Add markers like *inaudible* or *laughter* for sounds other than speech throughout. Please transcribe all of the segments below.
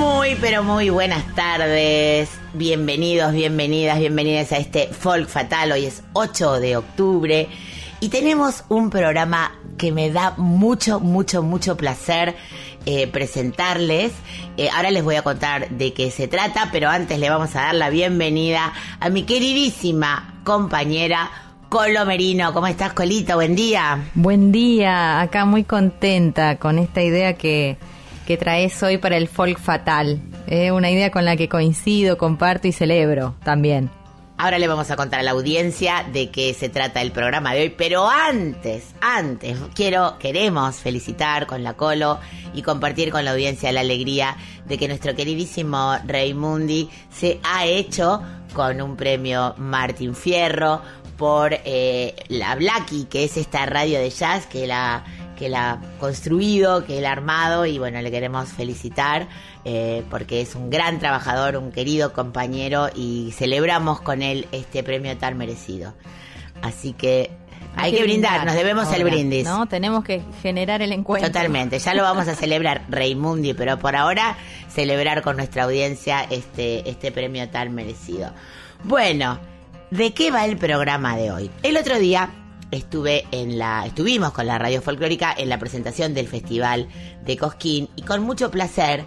Muy, pero muy buenas tardes. Bienvenidos, bienvenidas, bienvenidas a este Folk Fatal. Hoy es 8 de octubre y tenemos un programa que me da mucho, mucho, mucho placer eh, presentarles. Eh, ahora les voy a contar de qué se trata, pero antes le vamos a dar la bienvenida a mi queridísima compañera Colo Merino. ¿Cómo estás, Colita? Buen día. Buen día, acá muy contenta con esta idea que, que traes hoy para el folk fatal. Eh, una idea con la que coincido, comparto y celebro también. Ahora le vamos a contar a la audiencia de qué se trata el programa de hoy, pero antes, antes, quiero, queremos felicitar con la Colo y compartir con la audiencia la alegría de que nuestro queridísimo Raimundi se ha hecho con un premio Martín Fierro por eh, la Blacky, que es esta radio de jazz que la que la ha construido, que la ha armado y bueno, le queremos felicitar eh, porque es un gran trabajador, un querido compañero y celebramos con él este premio tan merecido. Así que hay, que brindar, nos debemos el brindis. ¿no? Tenemos que generar el encuentro. Totalmente, ya lo vamos a *laughs* celebrar, Raimundi, pero por ahora celebrar con nuestra audiencia este, este premio tan merecido. Bueno, ¿de qué va el programa de hoy? El otro día estuve en la, estuvimos con la radio folclórica en la presentación del Festival de Cosquín y con mucho placer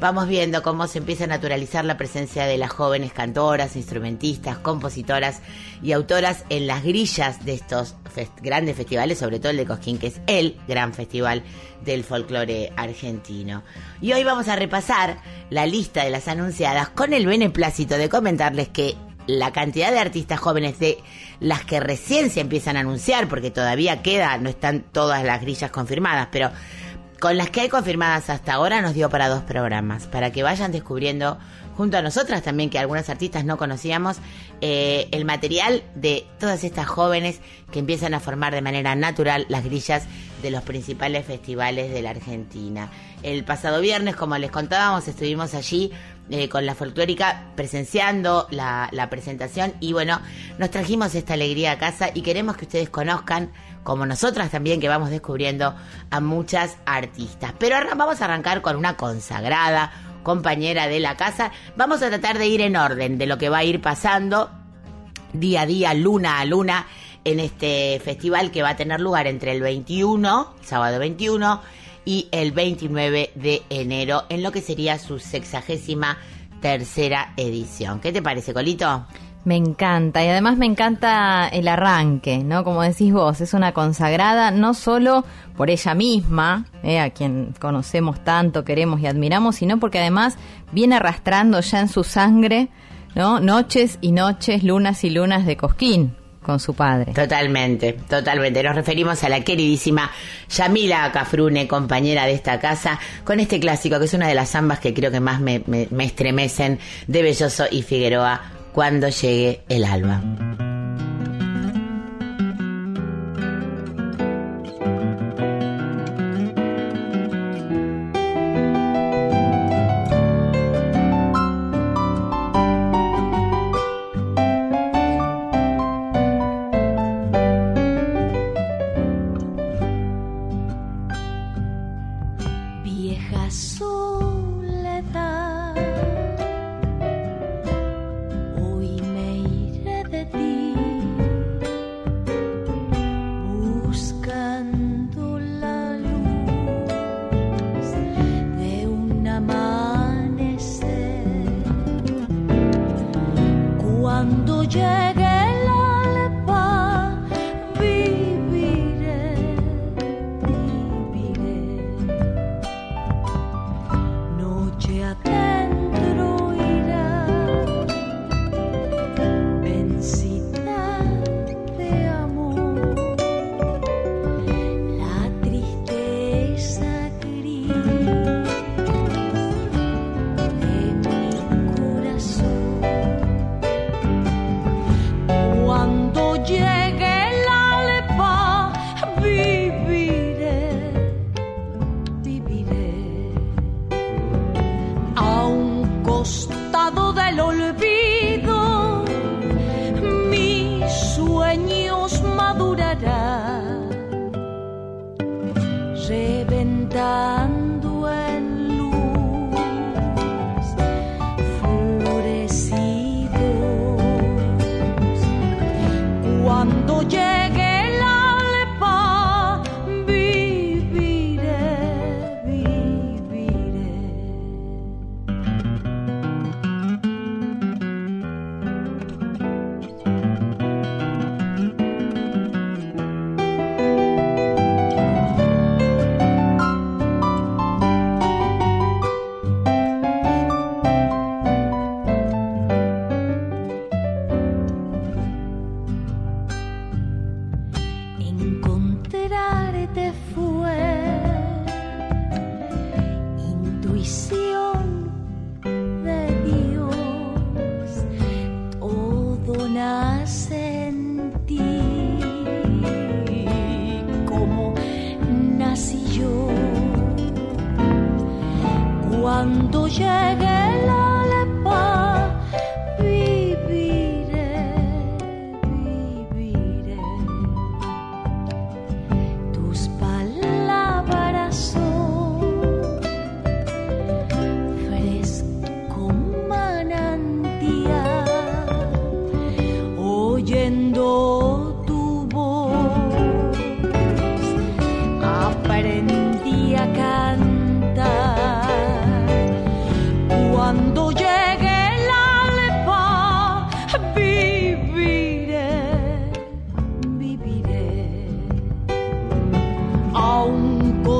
vamos viendo cómo se empieza a naturalizar la presencia de las jóvenes cantoras, instrumentistas, compositoras y autoras en las grillas de estos grandes festivales, sobre todo el de Cosquín, que es el gran festival del folclore argentino. Y hoy vamos a repasar la lista de las anunciadas con el beneplácito de comentarles que la cantidad de artistas jóvenes de las que recién se empiezan a anunciar, porque todavía queda, no están todas las grillas confirmadas, pero con las que hay confirmadas hasta ahora nos dio para dos programas, para que vayan descubriendo junto a nosotras también, que algunas artistas no conocíamos, eh, el material de todas estas jóvenes que empiezan a formar de manera natural las grillas de los principales festivales de la Argentina. El pasado viernes, como les contábamos, estuvimos allí eh, con la folclórica presenciando la, presentación y bueno, nos trajimos esta alegría a casa y queremos que ustedes conozcan, como nosotras también, que vamos descubriendo a muchas artistas. Pero ahora vamos a arrancar con una consagrada compañera de la casa. Vamos a tratar de ir en orden de lo que va a ir pasando día a día, luna a luna, en este festival que va a tener lugar entre el 21, sábado 21, y el 29 de enero, en lo que sería su sexagésima tercera edición. ¿Qué te parece, Colito? Me encanta y además me encanta el arranque, ¿no? Como decís vos, es una consagrada no solo por ella misma, eh, a quien conocemos tanto, queremos y admiramos, sino porque además viene arrastrando ya en su sangre, ¿no? Noches y noches, lunas y lunas de Cosquín con su padre. Totalmente, totalmente. Nos referimos a la queridísima Yamila Cafrune, compañera de esta casa, con este clásico que es una de las zambas que creo que más me, me- me estremecen de Belloso y Figueroa cuando llegue el alba. Da da.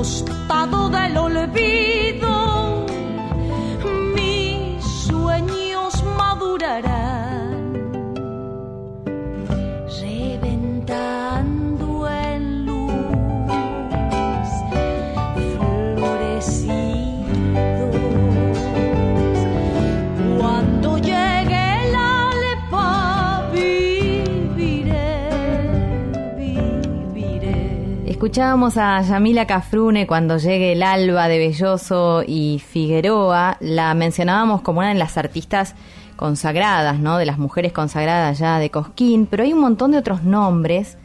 Costado del olvido, Escuchábamos a Yamila Cafrune cuando llegue el alba de Belloso y Figueroa. La mencionábamos como una de las artistas consagradas, ¿no? De las mujeres consagradas ya de Cosquín, pero hay un montón de otros nombres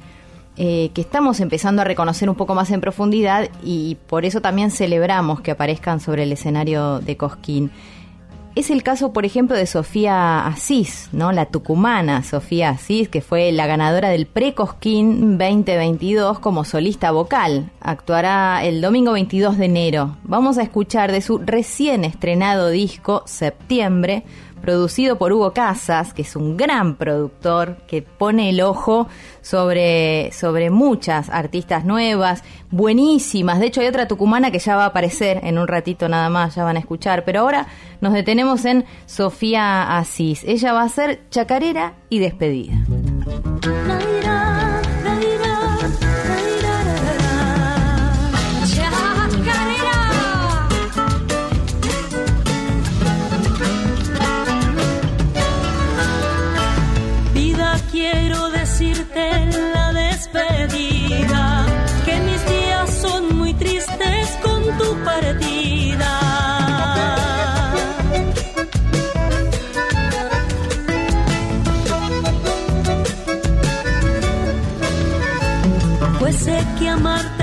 eh, que estamos empezando a reconocer un poco más en profundidad y por eso también celebramos que aparezcan sobre el escenario de Cosquín. Es el caso, por ejemplo, de Sofía Asís, ¿no? La tucumana Sofía Asís, que fue la ganadora del Pre-Cosquín 2022 como solista vocal. Actuará el domingo 22 de enero. Vamos a escuchar de su recién estrenado disco Septiembre, producido por Hugo Casas, que es un gran productor que pone el ojo sobre, sobre muchas artistas nuevas, buenísimas. De hecho, hay otra tucumana que ya va a aparecer en un ratito nada más, ya van a escuchar. Pero ahora nos detenemos en Sofía Asís. Ella va a ser chacarera y despedida. En la despedida que mis días son muy tristes con tu partida. Pues sé que amarte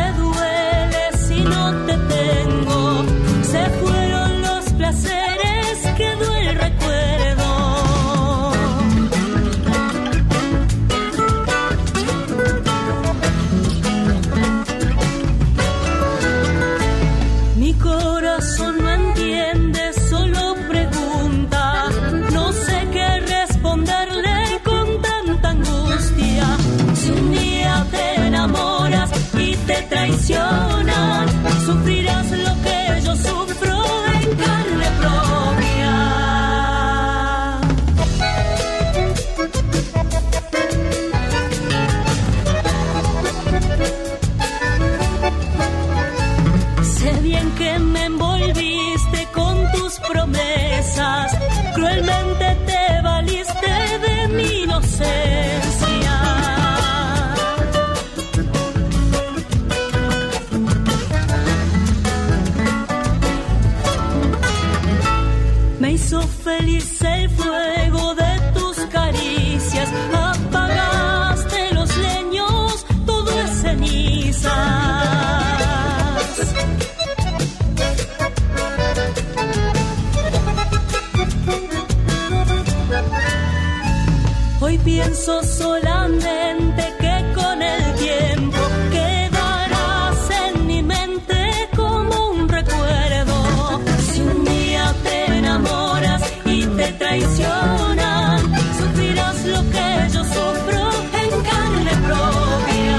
traicionan, sufrirás lo que yo sufro en carne propia.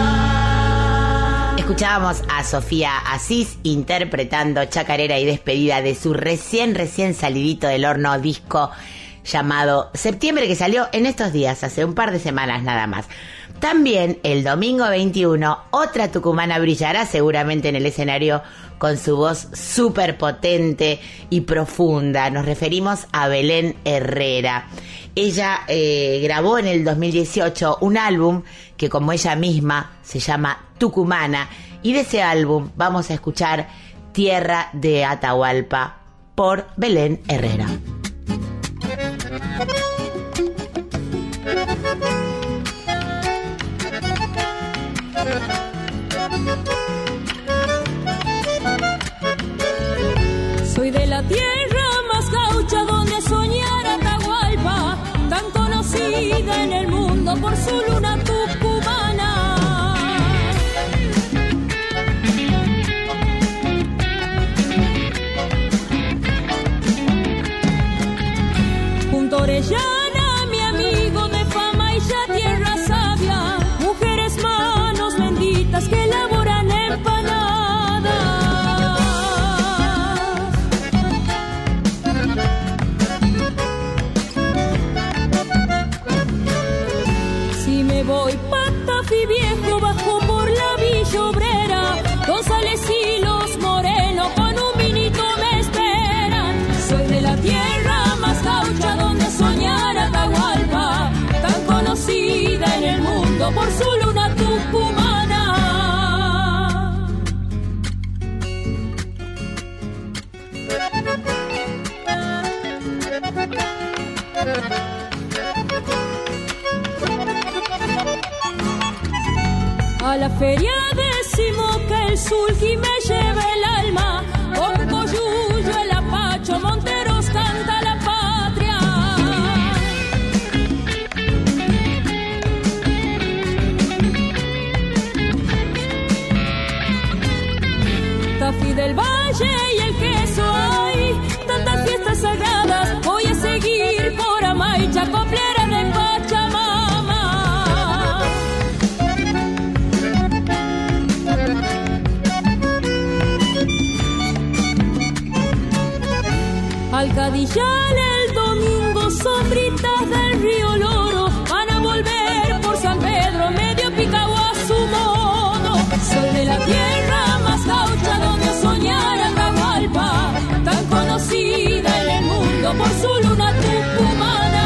Escuchábamos a Sofía Asís interpretando Chacarera y despedida de su recién, recién salidito del horno disco llamado Septiembre que salió en estos días, hace un par de semanas nada más. También el domingo 21, otra tucumana brillará seguramente en el escenario con su voz súper potente y profunda. Nos referimos a Belén Herrera. Ella eh, grabó en el 2018 un álbum que como ella misma se llama Tucumana y de ese álbum vamos a escuchar Tierra de Atahualpa por Belén Herrera. Por su luna A la feria decimos que el sulky me lleva el alma. Con Coyuyo, el Apacho, Monteros canta la patria. Tafi del Valle Al Cadillal el domingo, sombritas del río Loro van a volver por San Pedro, medio picado a su modo. Soy de la tierra más gaucha donde soñar Atahualpa, tan conocida en el mundo por su luna tucumana.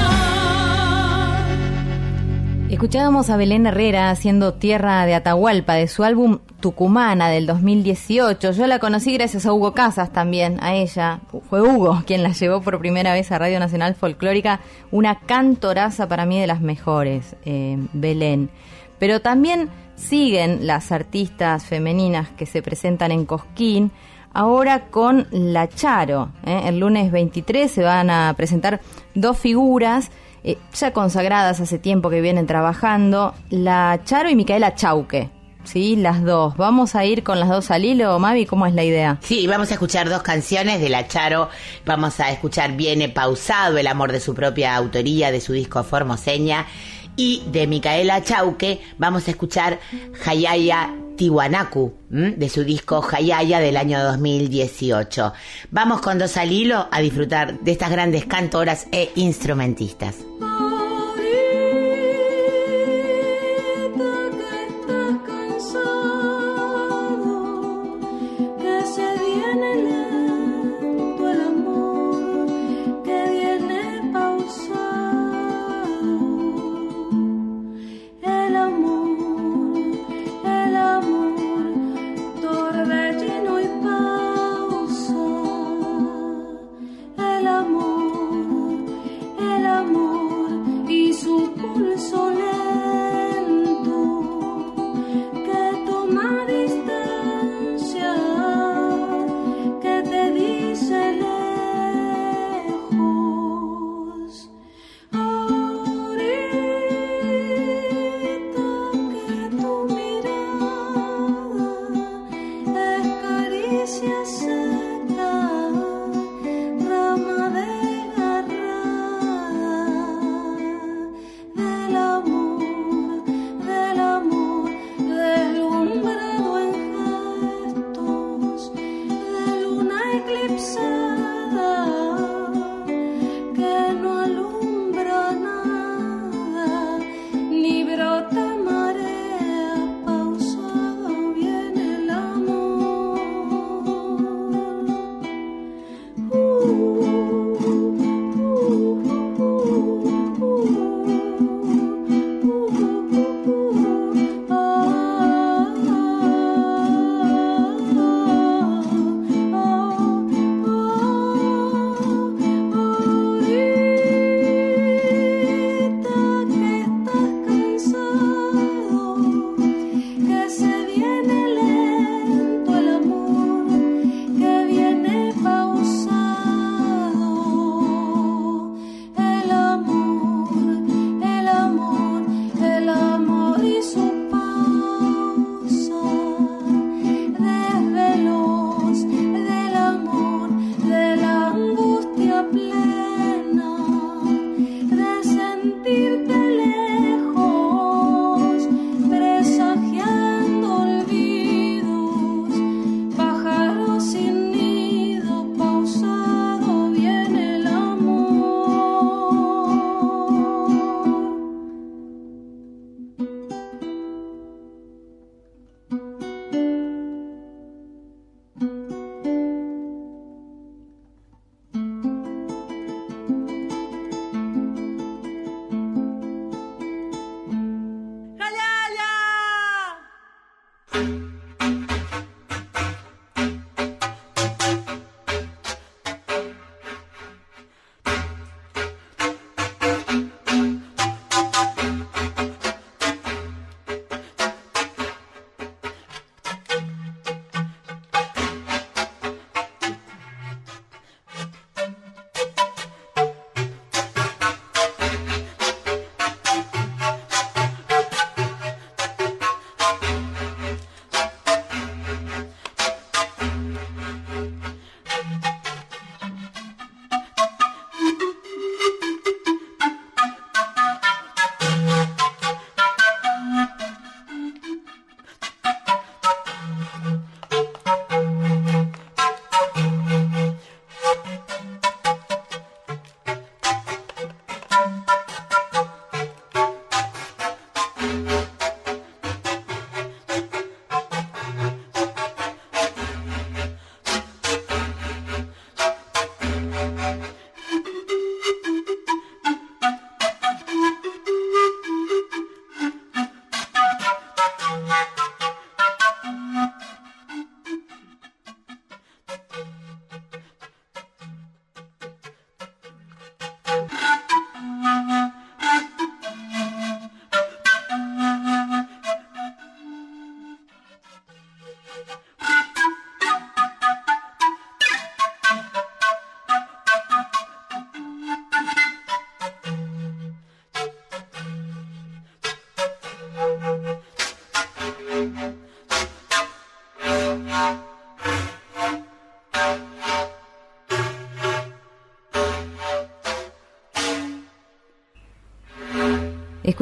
Escuchábamos a Belén Herrera haciendo Tierra de Atahualpa de su álbum Tucumana del 2018. Yo la conocí gracias a Hugo Casas también, a ella. Fue Hugo *laughs* quien la llevó por primera vez a Radio Nacional Folclórica, una cantoraza para mí de las mejores, eh, Belén. Pero también siguen las artistas femeninas que se presentan en Cosquín. Ahora con La Charo. ¿eh? El lunes 23 se van a presentar dos figuras eh, ya consagradas hace tiempo que vienen trabajando, la Charo y Micaela Chauque. Sí, las dos. Vamos a ir con las dos al hilo, Mavi, ¿cómo es la idea? Sí, vamos a escuchar dos canciones de La Charo. Vamos a escuchar Viene Pausado, el amor de su propia autoría, de su disco Formoseña. Y de Micaela Chauque vamos a escuchar Hayaya Tiwanaku, de su disco Hayaya del año 2018. Vamos con dos al hilo a disfrutar de estas grandes cantoras e instrumentistas.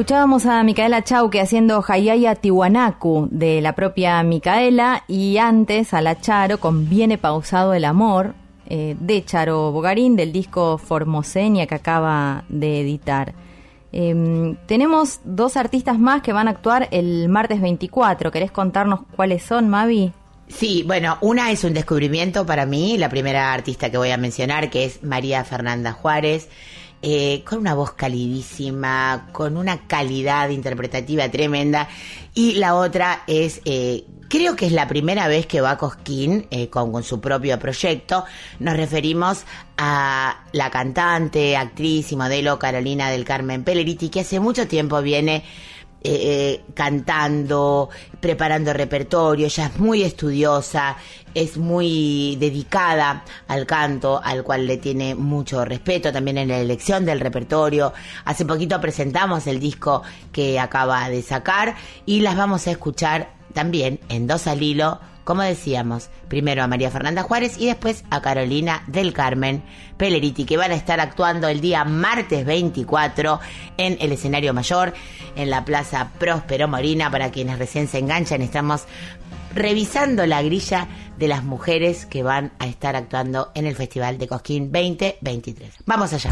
Escuchábamos a Micaela Chauque haciendo Hayaya Tiwanaku de la propia Micaela y antes a la Charo con Viene pausado el amor eh, de Charo Bogarín del disco Formosenia que acaba de editar. Em, tenemos dos artistas más que van a actuar el martes 24. ¿Querés contarnos cuáles son, Mavi? Sí, bueno, una es un descubrimiento para mí, la primera artista que voy a mencionar, que es María Fernanda Juárez. Eh, con una voz calidísima, con una calidad interpretativa tremenda. Y la otra es, eh, creo que es la primera vez que va Cosquín eh, con, su propio proyecto. Nos referimos a la cantante, actriz y modelo Carolina del Carmen Pelleriti, que hace mucho tiempo viene eh, cantando, preparando repertorio, ella es muy estudiosa, es muy dedicada al canto, al cual le tiene mucho respeto también en la elección del repertorio. Hace poquito presentamos el disco que acaba de sacar y las vamos a escuchar también en dos al hilo como decíamos, primero a María Fernanda Juárez y después a Carolina del Carmen Peleriti, que van a estar actuando el día martes 24 en el escenario mayor, en la Plaza Próspero Morina. Para quienes recién se enganchan, estamos revisando la grilla de las mujeres que van a estar actuando en el Festival de Cosquín 2023. Vamos allá.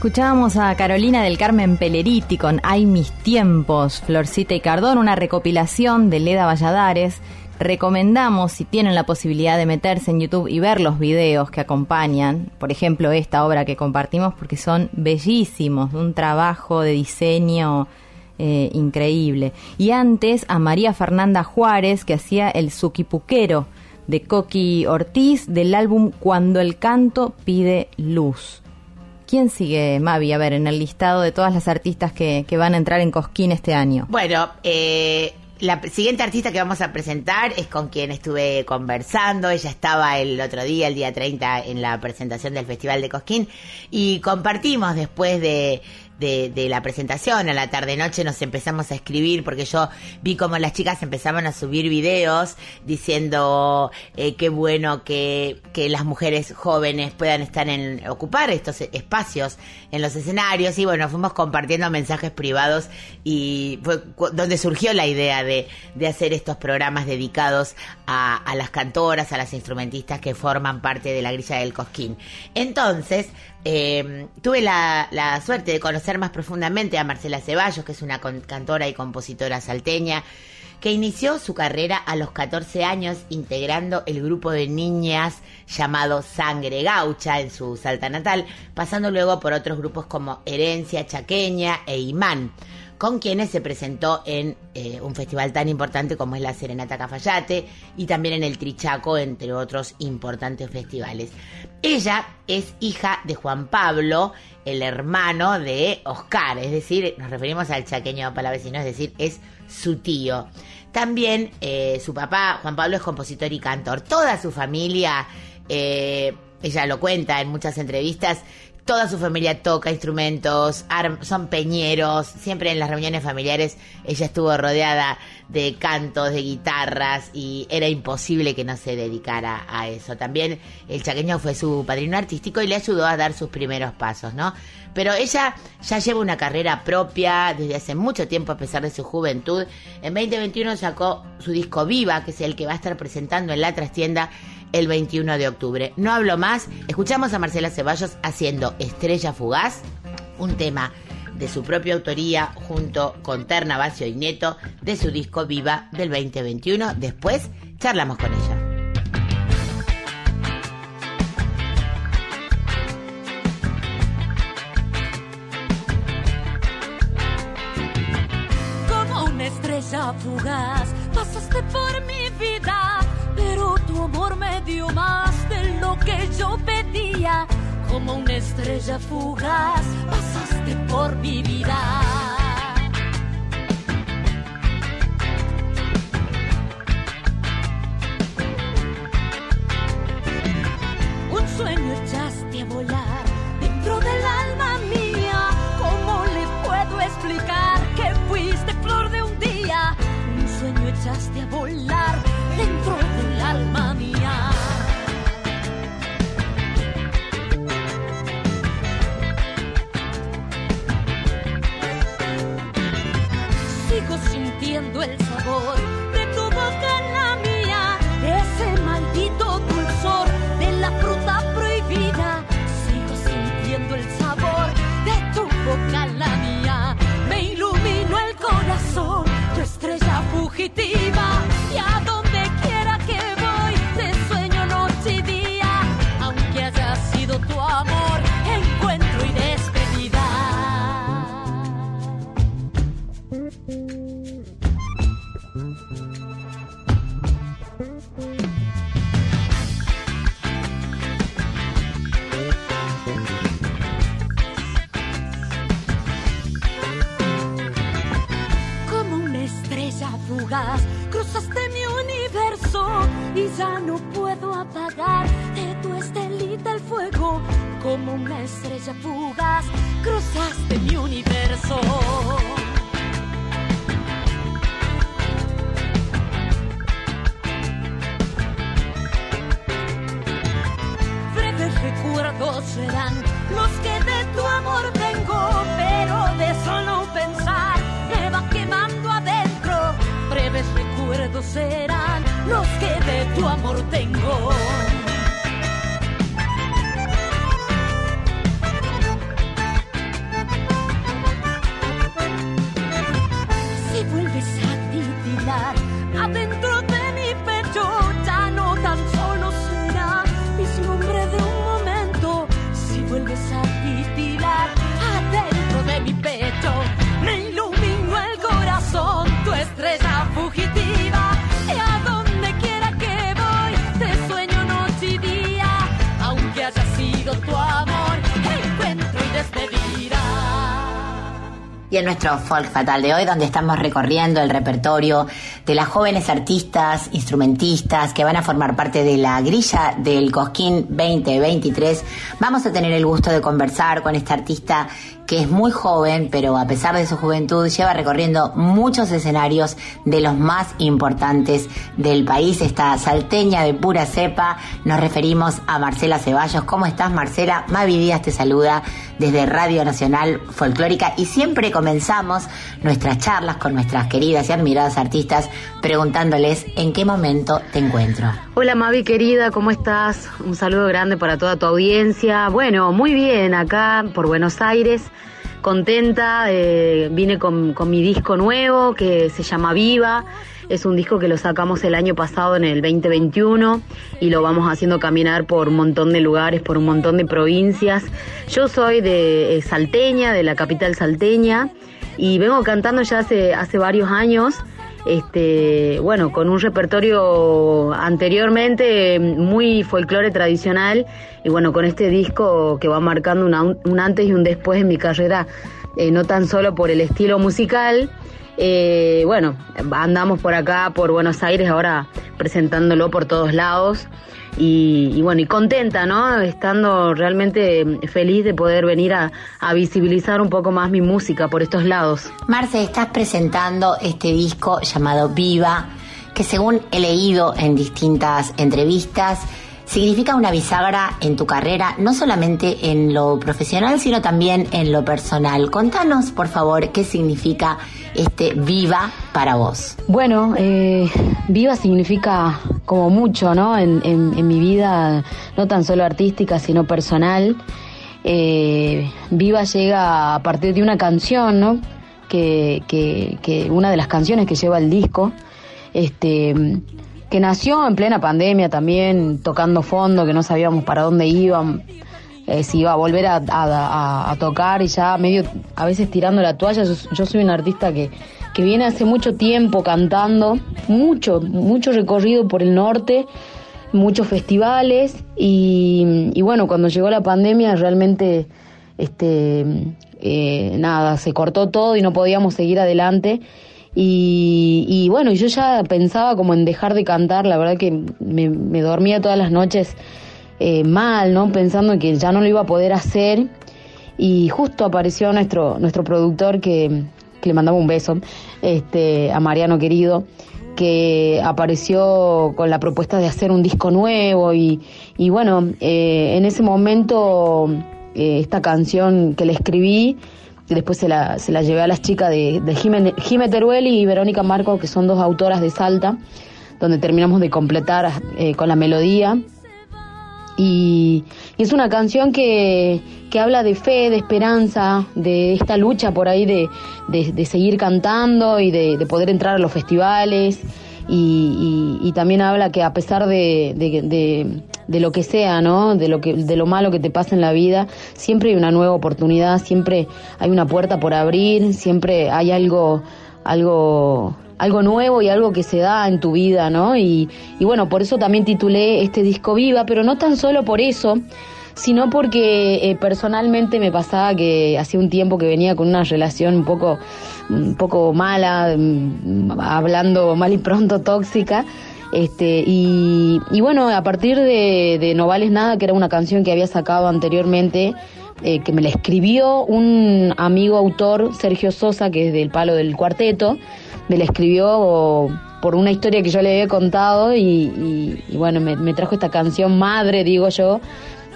Escuchábamos a Carolina del Carmen Peleriti con Hay mis tiempos, Florcita y Cardón, una recopilación de Leda Valladares. Recomendamos, si tienen la posibilidad de meterse en YouTube y ver los videos que acompañan, por ejemplo, esta obra que compartimos, porque son bellísimos, un trabajo de diseño eh, increíble. Y antes a María Fernanda Juárez, que hacía el Suquipuquero de Coqui Ortiz del álbum Cuando el canto pide luz. ¿Quién sigue, Mavi? A ver, en el listado de todas las artistas que, que van a entrar en Cosquín este año. Bueno, eh, la siguiente artista que vamos a presentar es con quien estuve conversando. Ella estaba el otro día, el día 30, en la presentación del Festival de Cosquín. Y compartimos después de, de, la presentación, a la tarde-noche nos empezamos a escribir porque yo vi como las chicas empezaban a subir videos diciendo eh, qué bueno que, que las mujeres jóvenes puedan estar en ocupar estos espacios en los escenarios y bueno, fuimos compartiendo mensajes privados y fue donde surgió la idea de, de hacer estos programas dedicados a, a las cantoras, a las instrumentistas que forman parte de la grilla del Cosquín. Entonces, eh, tuve la, la suerte de conocer más profundamente a Marcela Ceballos, que es una cantora y compositora salteña, que inició su carrera a los 14 años integrando el grupo de niñas llamado Sangre Gaucha en su Salta natal, pasando luego por otros grupos como Herencia Chaqueña e Imán, con quienes se presentó en eh, un festival tan importante como es la Serenata Cafayate y también en el Trichaco, entre otros importantes festivales. Ella es hija de Juan Pablo, el hermano de Oscar, es decir, nos referimos al chaqueño palavecino, es decir, es su tío. También eh, su papá, Juan Pablo, es compositor y cantor. Toda su familia, eh, ella lo cuenta en muchas entrevistas, toda su familia toca instrumentos, son peñeros, siempre en las reuniones familiares ella estuvo rodeada de cantos, de guitarras y era imposible que no se dedicara a eso. También el chaqueño fue su padrino artístico y le ayudó a dar sus primeros pasos, ¿no? Pero ella ya lleva una carrera propia desde hace mucho tiempo a pesar de su juventud. En 2021 sacó su disco Viva, que es el que va a estar presentando en la trastienda el 21 de octubre. No hablo más, escuchamos a Marcela Ceballos haciendo Estrella Fugaz, un tema de su propia autoría junto con Terna Bacio y Neto de su disco Viva del 2021. Después charlamos con ella. como una estrella fugaz. Pasaste por mi vida, pero tu amor me dio más de lo que yo pedía. Como una estrella fugaz, pasaste por mi vida. Un sueño echaste a volar Y en nuestro Folk Fatal de hoy, donde estamos recorriendo el repertorio de las jóvenes artistas, instrumentistas que van a formar parte de la grilla del Cosquín 2023, vamos a tener el gusto de conversar con esta artista que es muy joven, pero a pesar de su juventud lleva recorriendo muchos escenarios de los más importantes del país. Esta salteña de pura cepa, nos referimos a Marcela Ceballos. ¿Cómo estás, Marcela? Mavi Díaz te saluda desde Radio Nacional Folclórica y siempre comenzamos nuestras charlas con nuestras queridas y admiradas artistas preguntándoles en qué momento te encuentro. Hola Mavi querida, ¿cómo estás? Un saludo grande para toda tu audiencia. Bueno, muy bien, acá por Buenos Aires, contenta, eh, vine con, con mi disco nuevo que se llama Viva. Es un disco que lo sacamos el año pasado en el 2021 y lo vamos haciendo caminar por un montón de lugares, por un montón de provincias. Yo soy de eh, Salteña, de la capital salteña, y vengo cantando ya hace, hace varios años este, bueno, con un repertorio anteriormente muy folclore tradicional y bueno, con este disco que va marcando una- un antes y un después en mi carrera, eh, no tan solo por el estilo musical, eh, bueno, andamos por acá, por Buenos Aires, ahora presentándolo por todos lados. Y, bueno, y contenta, ¿no? Estando realmente feliz de poder venir a, a visibilizar un poco más mi música por estos lados. Marce, estás presentando este disco llamado Viva, que según he leído en distintas entrevistas, significa una bisagra en tu carrera, no solamente en lo profesional, sino también en lo personal. Contanos, por favor, qué significa este Viva para vos. Bueno, eh, viva significa como mucho, ¿no? En, mi vida, no tan solo artística, sino personal. Eh, viva llega a partir de una canción, ¿no? Que, que, que una de las canciones que lleva el disco, este, que nació en plena pandemia también, tocando fondo, que no sabíamos para dónde iban, eh, si iba a volver a, a- tocar y ya medio a veces tirando la toalla. Yo, soy un artista que, que viene hace mucho tiempo cantando, mucho, mucho recorrido por el norte, muchos festivales y, bueno, cuando llegó la pandemia realmente este eh, nada, se cortó todo y no podíamos seguir adelante. Y, y bueno, yo ya pensaba como en dejar de cantar, la verdad que me dormía todas las noches eh, mal, ¿no? Pensando que ya no lo iba a poder hacer. Y justo apareció nuestro, nuestro productor que, que le mandaba un beso, este, a Mariano querido, que apareció con la propuesta de hacer un disco nuevo y, y bueno, eh, en ese momento eh, esta canción que le escribí, después se la, se la llevé a las chicas de, de Jime Teruel y Verónica Marco, que son dos autoras de Salta, donde terminamos de completar eh, con la melodía. Y, es una canción que, que habla de fe, de esperanza, de esta lucha por ahí de, de- seguir cantando y de, de poder entrar a los festivales. Y, y- y también habla que a pesar de lo que sea, ¿no? De lo, que, de lo malo que te pasa en la vida, siempre hay una nueva oportunidad, siempre hay una puerta por abrir, siempre hay algo, algo algo nuevo y algo que se da en tu vida, ¿no? Y, y bueno, por eso también titulé este disco Viva, pero no tan solo por eso, sino porque eh, personalmente me pasaba que hacía un tiempo que venía con una relación un poco, un poco mala, mm, hablando mal y pronto tóxica. Este, y, y bueno, a partir de, de No Vales Nada, que era una canción que había sacado anteriormente, eh, que me la escribió un amigo autor, Sergio Sosa, que es del palo del cuarteto, me la escribió por una historia que yo le había contado y, bueno, me, me trajo esta canción madre, digo yo,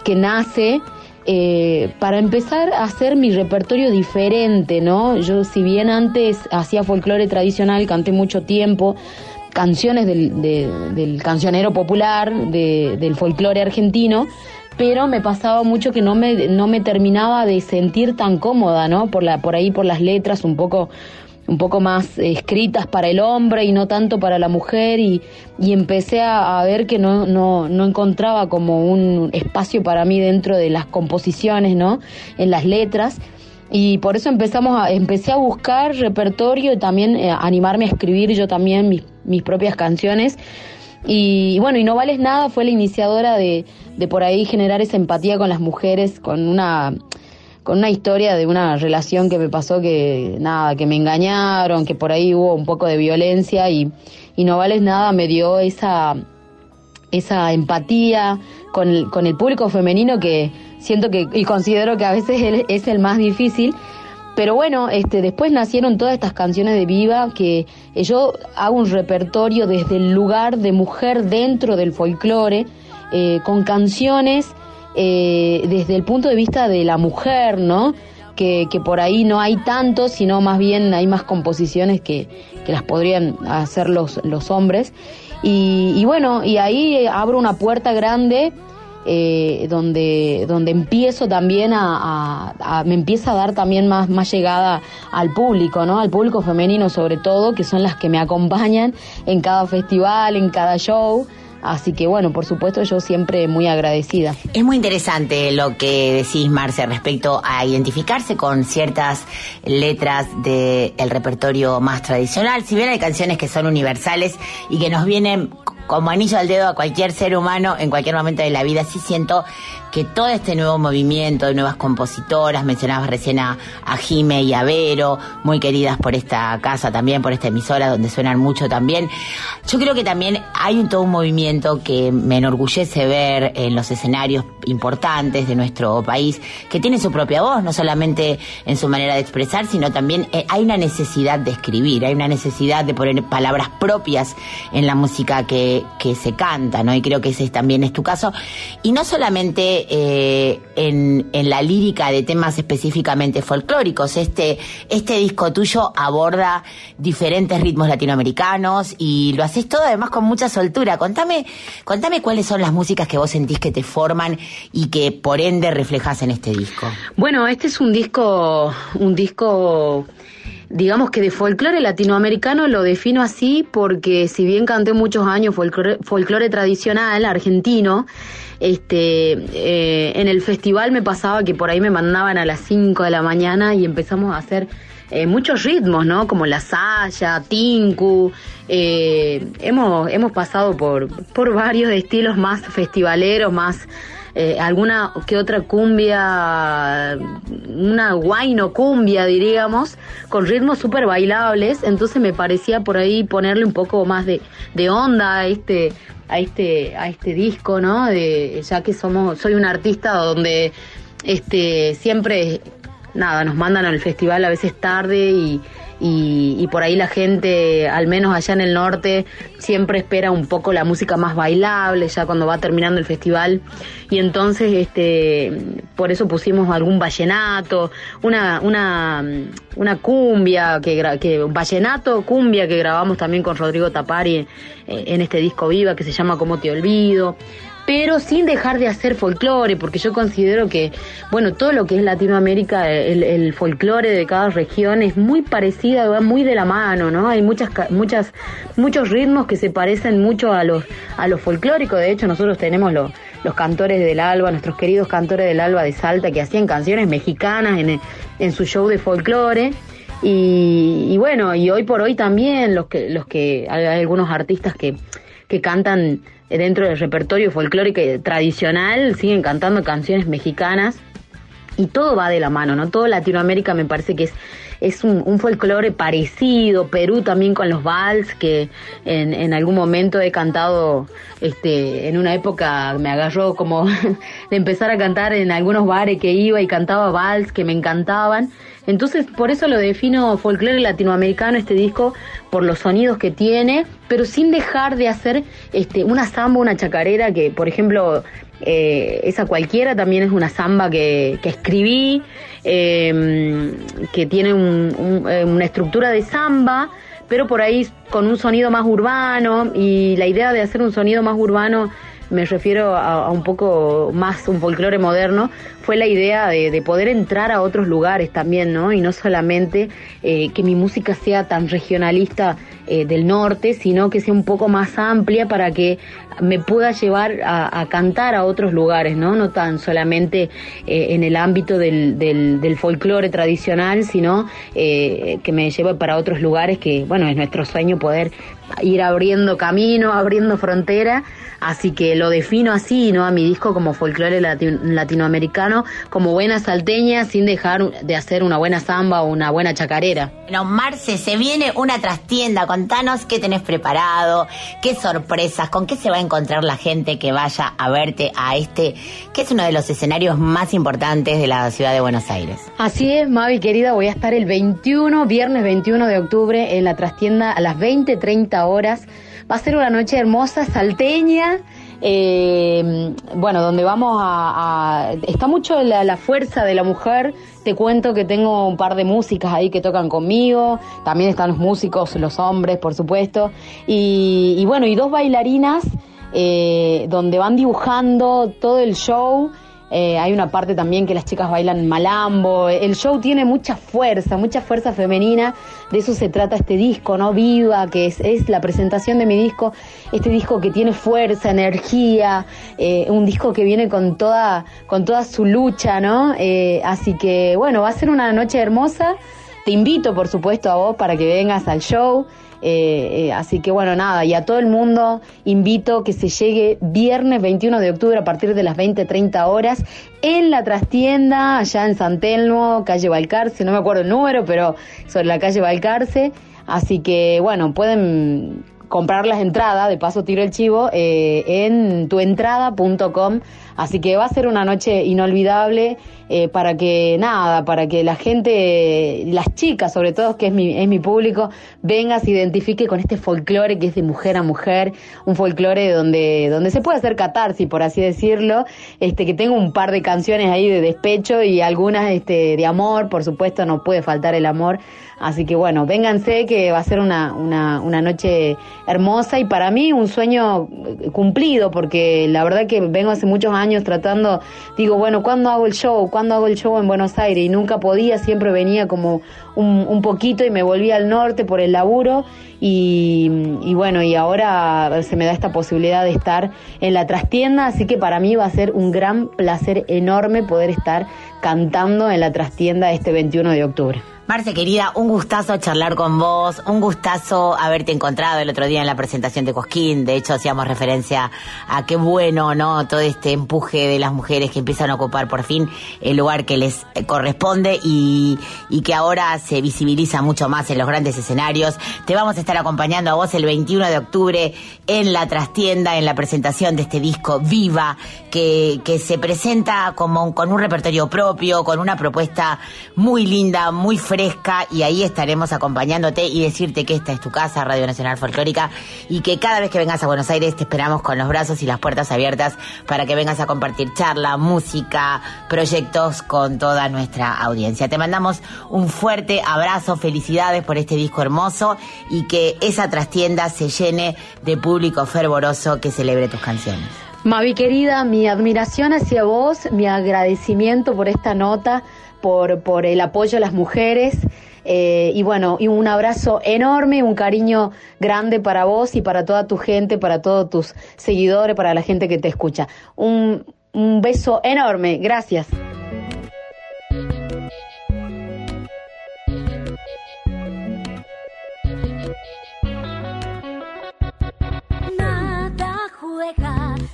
que nace eh, para empezar a hacer mi repertorio diferente, ¿no? Yo si bien antes hacía folclore tradicional, canté mucho tiempo, canciones del, de- del cancionero popular, de- del folclore argentino, pero me pasaba mucho que no me, no me terminaba de sentir tan cómoda, ¿no? Por, la, por ahí, por las letras un poco un poco más escritas para el hombre y no tanto para la mujer y, y empecé a, ver que no, no, no encontraba como un espacio para mí dentro de las composiciones, ¿no? En las letras y por eso empezamos a, empecé a buscar repertorio y también eh, animarme a escribir yo también mis, mis propias canciones y, bueno, y No Vales Nada fue la iniciadora de, de por ahí generar esa empatía con las mujeres, con una con una historia de una relación que me pasó que, nada, que me engañaron, que por ahí hubo un poco de violencia y, y No Vales Nada me dio esa, esa empatía con el, con el público femenino que siento que y considero que a veces es el más difícil. Pero bueno, este, después nacieron todas estas canciones de Viva que yo hago un repertorio desde el lugar de mujer dentro del folclore, eh, con canciones eh, desde el punto de vista de la mujer, ¿no? Que, que por ahí no hay tanto, sino más bien hay más composiciones que, que las podrían hacer los, los hombres. Y, y bueno, y ahí abro una puerta grande eh, donde, donde empiezo también a, a- me empieza a dar también más, más llegada al público, ¿no? Al público femenino sobre todo, que son las que me acompañan en cada festival, en cada show. Así que bueno, por supuesto yo siempre muy agradecida. Es muy interesante lo que decís, Marce, respecto a identificarse con ciertas letras del repertorio más tradicional. Si bien hay canciones que son universales y que nos vienen como anillo al dedo a cualquier ser humano en cualquier momento de la vida, sí siento que todo este nuevo movimiento de nuevas compositoras, mencionabas recién a, a Jime y a Vero, muy queridas por esta casa también, por esta emisora donde suenan mucho también. Yo creo que también hay todo un movimiento que me enorgullece ver en los escenarios importantes de nuestro país, que tiene su propia voz, no solamente en su manera de expresar, sino también eh, hay una necesidad de escribir, hay una necesidad de poner palabras propias en la música que, que se canta, ¿no? Y creo que ese también es tu caso. Y no solamente eh, en, la lírica de temas específicamente folclóricos, este, este disco tuyo aborda diferentes ritmos latinoamericanos y lo haces todo además con mucha soltura. Contame, contame cuáles son las músicas que vos sentís que te forman y que por ende reflejas en este disco. Bueno, este es un disco, un disco, digamos que de folclore latinoamericano lo defino así porque si bien canté muchos años folclore tradicional argentino, este, eh, en el festival me pasaba que por ahí me mandaban a las 5 de la mañana y empezamos a hacer eh, muchos ritmos, ¿no? Como la saya, tinku. eh, hemos, hemos pasado por, por varios estilos más festivaleros, más eh, alguna que otra cumbia, una guayno cumbia, diríamos, con ritmos súper bailables. Entonces me parecía por ahí ponerle un poco más de, de onda a este a este a este disco no de ya que somos soy un artista donde este siempre nada, nos mandan al festival a veces tarde y, y, y por ahí la gente, al menos allá en el norte, siempre espera un poco la música más bailable ya cuando va terminando el festival. Y entonces, este, por eso pusimos algún vallenato, una, una, una cumbia, que, que vallenato, cumbia que grabamos también con Rodrigo Tapari eh, en este disco Viva que se llama Como te olvido pero sin dejar de hacer folclore, porque yo considero que, bueno, todo lo que es Latinoamérica, el, folclore de cada región es muy parecida, va muy de la mano, ¿no? Hay muchas, muchas, muchos ritmos que se parecen mucho a los, a los folclóricos. De hecho, nosotros tenemos los, los cantores del Alba, nuestros queridos cantores del Alba de Salta, que hacían canciones mexicanas en, en su show de folclore. Y, y bueno, y hoy por hoy también los que, los que hay algunos artistas que, que cantan dentro del repertorio folclórico y tradicional, siguen cantando canciones mexicanas y todo va de la mano, ¿no? Todo Latinoamérica me parece que es, es un, un folclore parecido, Perú también con los vals, que en, en algún momento he cantado, este, en una época me agarró como *laughs* de empezar a cantar en algunos bares que iba y cantaba vals que me encantaban. Entonces, por eso lo defino folclore latinoamericano este disco, por los sonidos que tiene, pero sin dejar de hacer este, una samba, una chacarera, que por ejemplo, eh, esa cualquiera también es una samba que, escribí, eh, que tiene un- un- eh, una estructura de samba, pero por ahí con un sonido más urbano, y la idea de hacer un sonido más urbano me refiero a, a un poco más un folclore moderno, fue la idea de, de poder entrar a otros lugares también, ¿no? Y no solamente eh, que mi música sea tan regionalista eh, del norte, sino que sea un poco más amplia para que me pueda llevar a, cantar a otros lugares, ¿no? No tan solamente eh, en el ámbito del, del, folclore tradicional, sino eh, que me lleve para otros lugares que, bueno, es nuestro sueño poder ir abriendo camino, abriendo frontera. Así que lo defino así, ¿no? A mi disco como folclore lati- latinoamericano, como buena salteña, sin dejar de hacer una buena samba o una buena chacarera. Bueno, Marce, se viene una trastienda. Contanos qué tenés preparado, qué sorpresas, con qué se va a encontrar la gente que vaya a verte a este, que es uno de los escenarios más importantes de la ciudad de Buenos Aires. Así es, Mavi querida, voy a estar el 21, viernes 21 de octubre, en la trastienda a las 20, 30 horas. Va a ser una noche hermosa, salteña. Eh, bueno, donde vamos a, Está mucho la, fuerza de la mujer. Te cuento que tengo un par de músicas ahí que tocan conmigo. También están los músicos, los hombres, por supuesto. Y, y bueno, y dos bailarinas eh, donde van dibujando todo el show. Eh, hay una parte también que las chicas bailan malambo. El show tiene mucha fuerza, mucha fuerza femenina. De eso se trata este disco, ¿no? Viva, que es, es la presentación de mi disco. Este disco que tiene fuerza, energía. eh, un disco que viene con toda, con toda su lucha, ¿no? Eh, así que, bueno, va a ser una noche hermosa. Te invito, por supuesto, a vos para que vengas al show. Eh, eh, así que bueno, nada, y a todo el mundo invito que se llegue viernes 21 de octubre a partir de las 20, 30 horas en la trastienda, allá en San Telmo, calle Balcarce, no me acuerdo el número, pero sobre la calle Balcarce. Así que bueno, pueden comprar las entradas, de paso tiro el chivo, eh, en tuentrada.com. Así que va a ser una noche inolvidable eh, para que nada, para que la gente, las chicas sobre todo, que es mi, es mi público, venga, se identifique con este folclore que es de mujer a mujer, un folclore donde, donde se puede hacer catarsis, por así decirlo, este, que tengo un par de canciones ahí de despecho y algunas este, de amor, por supuesto, no puede faltar el amor. Así que bueno, vénganse que va a ser una, una, una noche hermosa y para mí un sueño eh, cumplido, porque la verdad que vengo hace muchos años tratando, digo, bueno, ¿cuándo hago el show? ¿Cuándo hago el show en Buenos Aires? Y nunca podía, siempre venía como un, poquito y me volví al norte por el laburo y, y bueno, y ahora se me da esta posibilidad de estar en la trastienda, así que para mí va a ser un gran placer enorme poder estar cantando en la trastienda este 21 de octubre. Marce, querida, un gustazo charlar con vos, un gustazo haberte encontrado el otro día en la presentación de Cosquín. De hecho, hacíamos referencia a qué bueno, ¿no? Todo este empuje de las mujeres que empiezan a ocupar por fin el lugar que les corresponde y que ahora se visibiliza mucho más en los grandes escenarios. Te vamos a estar acompañando a vos el 21 de octubre en la trastienda, en la presentación de este disco Viva, que, que se presenta como con un repertorio propio, con una propuesta muy linda, muy fresca, y ahí estaremos acompañándote y decirte que esta es tu casa, Radio Nacional Folclórica, y que cada vez que vengas a Buenos Aires te esperamos con los brazos y las puertas abiertas para que vengas a compartir charla, música, proyectos con toda nuestra audiencia. Te mandamos un fuerte abrazo, felicidades por este disco hermoso y que esa trastienda se llene de público fervoroso que celebre tus canciones. Mavi querida, mi admiración hacia vos, mi agradecimiento por esta nota, por, por el apoyo a las mujeres. eh, y bueno, y un abrazo enorme, un cariño grande para vos y para toda tu gente, para todos tus seguidores, para la gente que te escucha. Un, un beso enorme, gracias.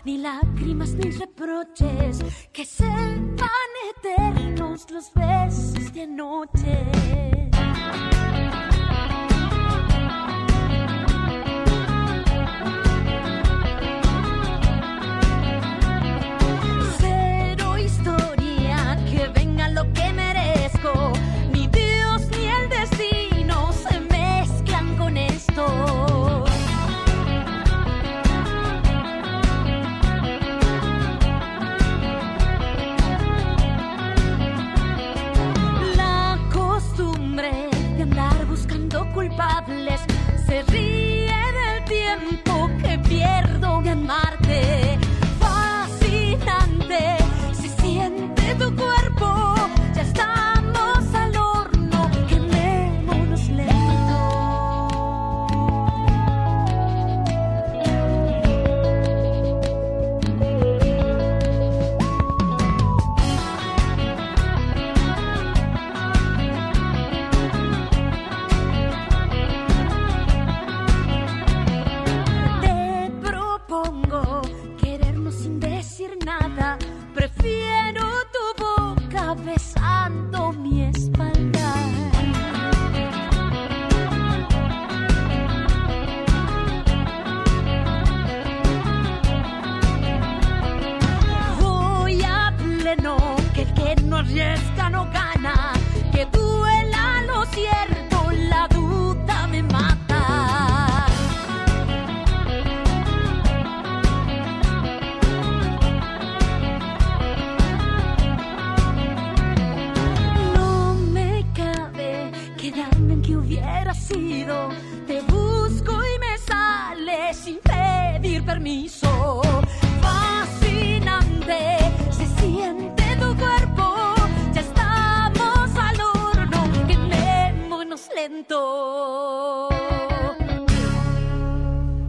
Ni lágrimas ni reproches, que sepan eternos los besos de anoche.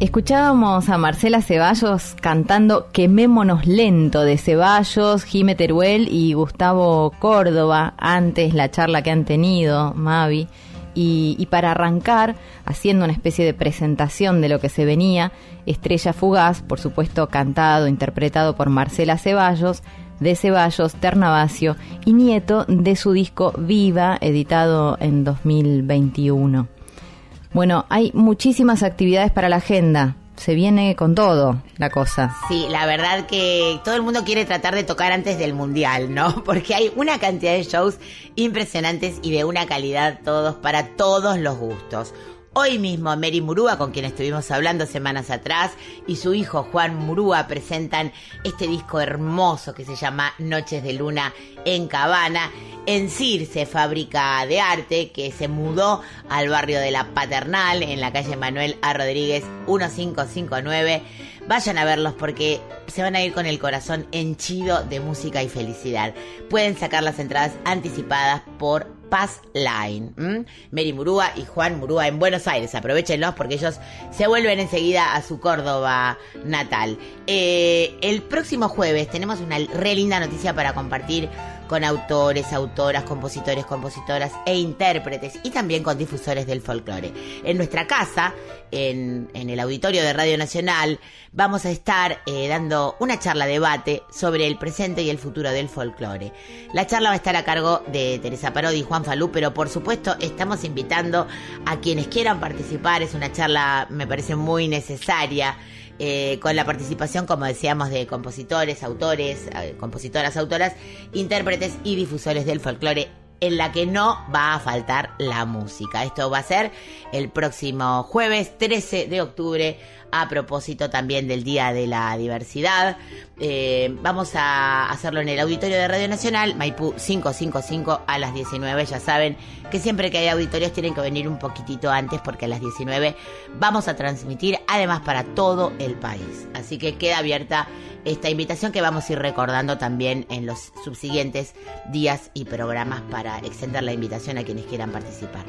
Escuchábamos a Marcela Ceballos cantando Quemémonos lento de Ceballos, Jime Teruel y Gustavo Córdoba, antes la charla que han tenido, Mavi. Y, para arrancar, haciendo una especie de presentación de lo que se venía, Estrella Fugaz, por supuesto cantado, interpretado por Marcela Ceballos, de Ceballos, Ternavasio y nieto de su disco Viva, editado en 2021. Bueno, hay muchísimas actividades para la agenda. Se viene con todo la cosa. Sí, la verdad que todo el mundo quiere tratar de tocar antes del mundial, ¿no? *laughs* Porque hay una cantidad de shows impresionantes y de una calidad todos para todos los gustos. Hoy mismo Mary Murúa, con quien estuvimos hablando semanas atrás, y su hijo Juan Murúa presentan este disco hermoso que se llama Noches de Luna en Cabana, en Circe, fábrica de arte, que se mudó al barrio de La Paternal, en la calle Manuel A. Rodríguez 1559. Vayan a verlos porque se van a ir con el corazón henchido de música y felicidad. Pueden sacar las entradas anticipadas por Pass Line. ¿m? Mary Murúa y Juan Murúa en Buenos Aires. Aprovechenlos porque ellos se vuelven enseguida a su Córdoba natal. Eh, el próximo jueves tenemos una re linda noticia para compartir con autores, autoras, compositores, compositoras e intérpretes y también con difusores del folclore. En nuestra casa, en, el auditorio de Radio Nacional, vamos a estar eh, dando una charla debate sobre el presente y el futuro del folclore. La charla va a estar a cargo de Teresa Parodi y Juan Falú, pero por supuesto estamos invitando a quienes quieran participar. Es una charla, me parece, muy necesaria. Eh, con la participación, como decíamos, de compositores, autores, eh, compositoras, autoras, intérpretes y difusores del folclore en la que no va a faltar la música. Esto va a ser el próximo jueves 13 de octubre a propósito también del Día de la Diversidad. Eh, vamos a hacerlo en el Auditorio de Radio Nacional, Maipú 555 a las 19. Ya saben que siempre que hay auditorios tienen que venir un poquitito antes porque a las 19 vamos a transmitir además para todo el país. Así que queda abierta esta invitación que vamos a ir recordando también en los subsiguientes días y programas para extender la invitación a quienes quieran participar.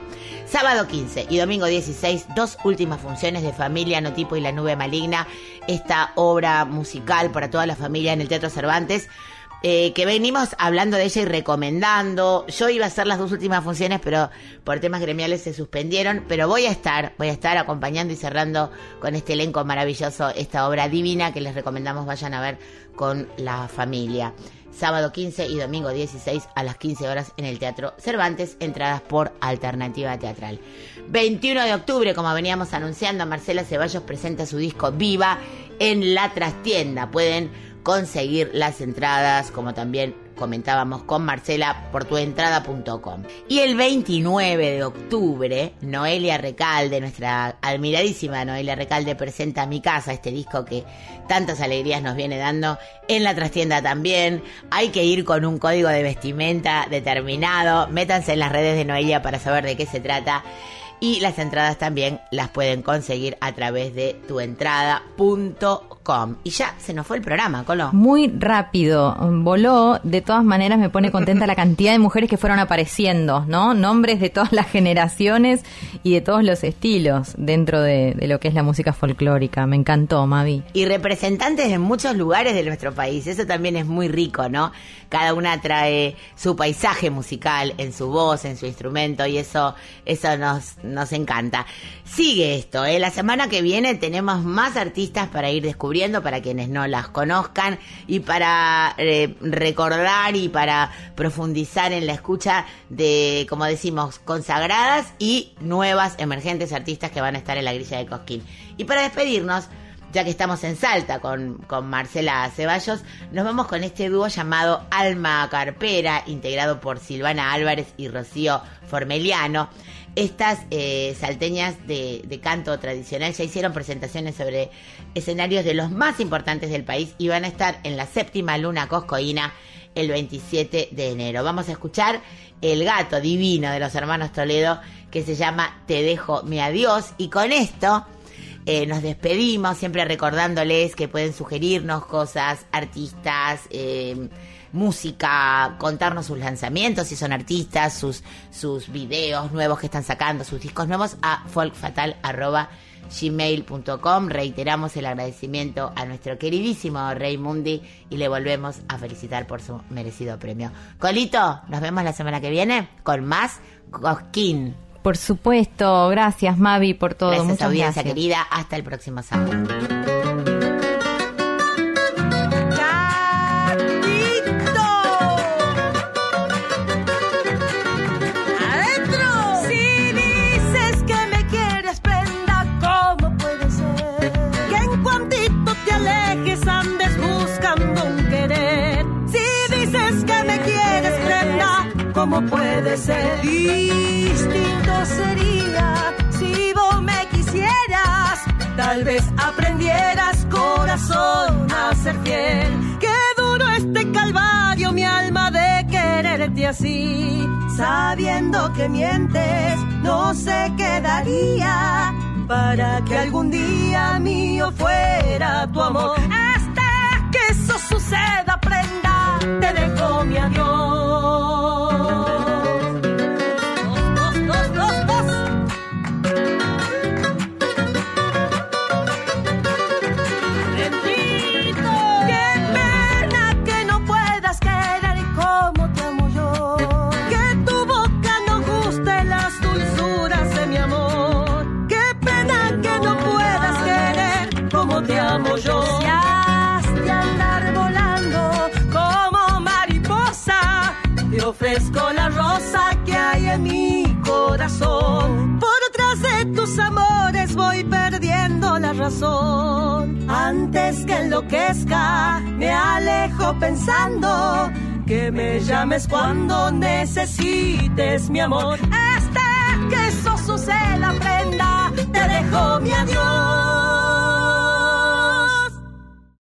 Sábado 15 y domingo 16, dos últimas funciones de Familia Notipo y la Nube Maligna, esta obra musical para toda la familia en el Teatro Cervantes. Eh, que venimos hablando de ella y recomendando. Yo iba a hacer las dos últimas funciones, pero por temas gremiales se suspendieron. Pero voy a estar, voy a estar acompañando y cerrando con este elenco maravilloso esta obra divina que les recomendamos vayan a ver con la familia. Sábado 15 y domingo 16 a las 15 horas en el Teatro Cervantes, entradas por Alternativa Teatral. 21 de octubre, como veníamos anunciando, Marcela Ceballos presenta su disco Viva en la trastienda. Pueden conseguir las entradas, como también comentábamos con Marcela, por tuentrada.com. Y el 29 de octubre, Noelia Recalde, nuestra admiradísima Noelia Recalde, presenta Mi Casa, este disco que tantas alegrías nos viene dando en la trastienda también. Hay que ir con un código de vestimenta determinado. Métanse en las redes de Noelia para saber de qué se trata. Y las entradas también las pueden conseguir a través de tuentrada.com. Y ya se nos fue el programa, Colo. Muy rápido, voló. De todas maneras, me pone contenta la cantidad de mujeres que fueron apareciendo, ¿no? Nombres de todas las generaciones y de todos los estilos dentro de, de lo que es la música folclórica. Me encantó, Mavi. y representantes de muchos lugares de nuestro país. Eso también es muy rico, ¿no? Cada una trae su paisaje musical en su voz, en su instrumento y eso eso nos nos encanta. Sigue esto, ¿eh? La semana que viene tenemos más artistas para ir descubriendo para quienes no las conozcan y para eh, recordar y para profundizar en la escucha de, como decimos, consagradas y nuevas emergentes artistas que van a estar en la grilla de Cosquín. Y para despedirnos, ya que estamos en Salta con, con Marcela Ceballos, nos vamos con este dúo llamado Alma Carpera, integrado por Silvana Álvarez y Rocío Formeliano. Estas eh, salteñas de, canto tradicional ya hicieron presentaciones sobre escenarios de los más importantes del país y van a estar en la séptima luna coscoína el 27 de enero. Vamos a escuchar El gato divino de los hermanos Toledo que se llama Te dejo mi adiós y con esto eh, nos despedimos, siempre recordándoles que pueden sugerirnos cosas, artistas, eh, música, contarnos sus lanzamientos, si son artistas, sus, sus videos nuevos que están sacando, sus discos nuevos, a folkfatal.gmail.com. Reiteramos el agradecimiento a nuestro queridísimo Rey Mundi y le volvemos a felicitar por su merecido premio. Colito, nos vemos la semana que viene con más Cosquín. Por supuesto, gracias Mavi por todo. Gracias, Muchas audiencia gracias. querida. Hasta el próximo sábado. Puede ser? Distinto sería si vos me quisieras. Tal vez aprendieras, corazón, a ser fiel. Qué duro este calvario, mi alma de quererte así. Sabiendo que mientes, no se quedaría. Para que algún día mío fuera tu amor. Hasta que eso suceda, prenda, te dejo mi adiós. antes que enloquezca, me alejo pensando que me llames cuando necesites mi amor. Hasta que sos la prenda, te dejo mi adiós.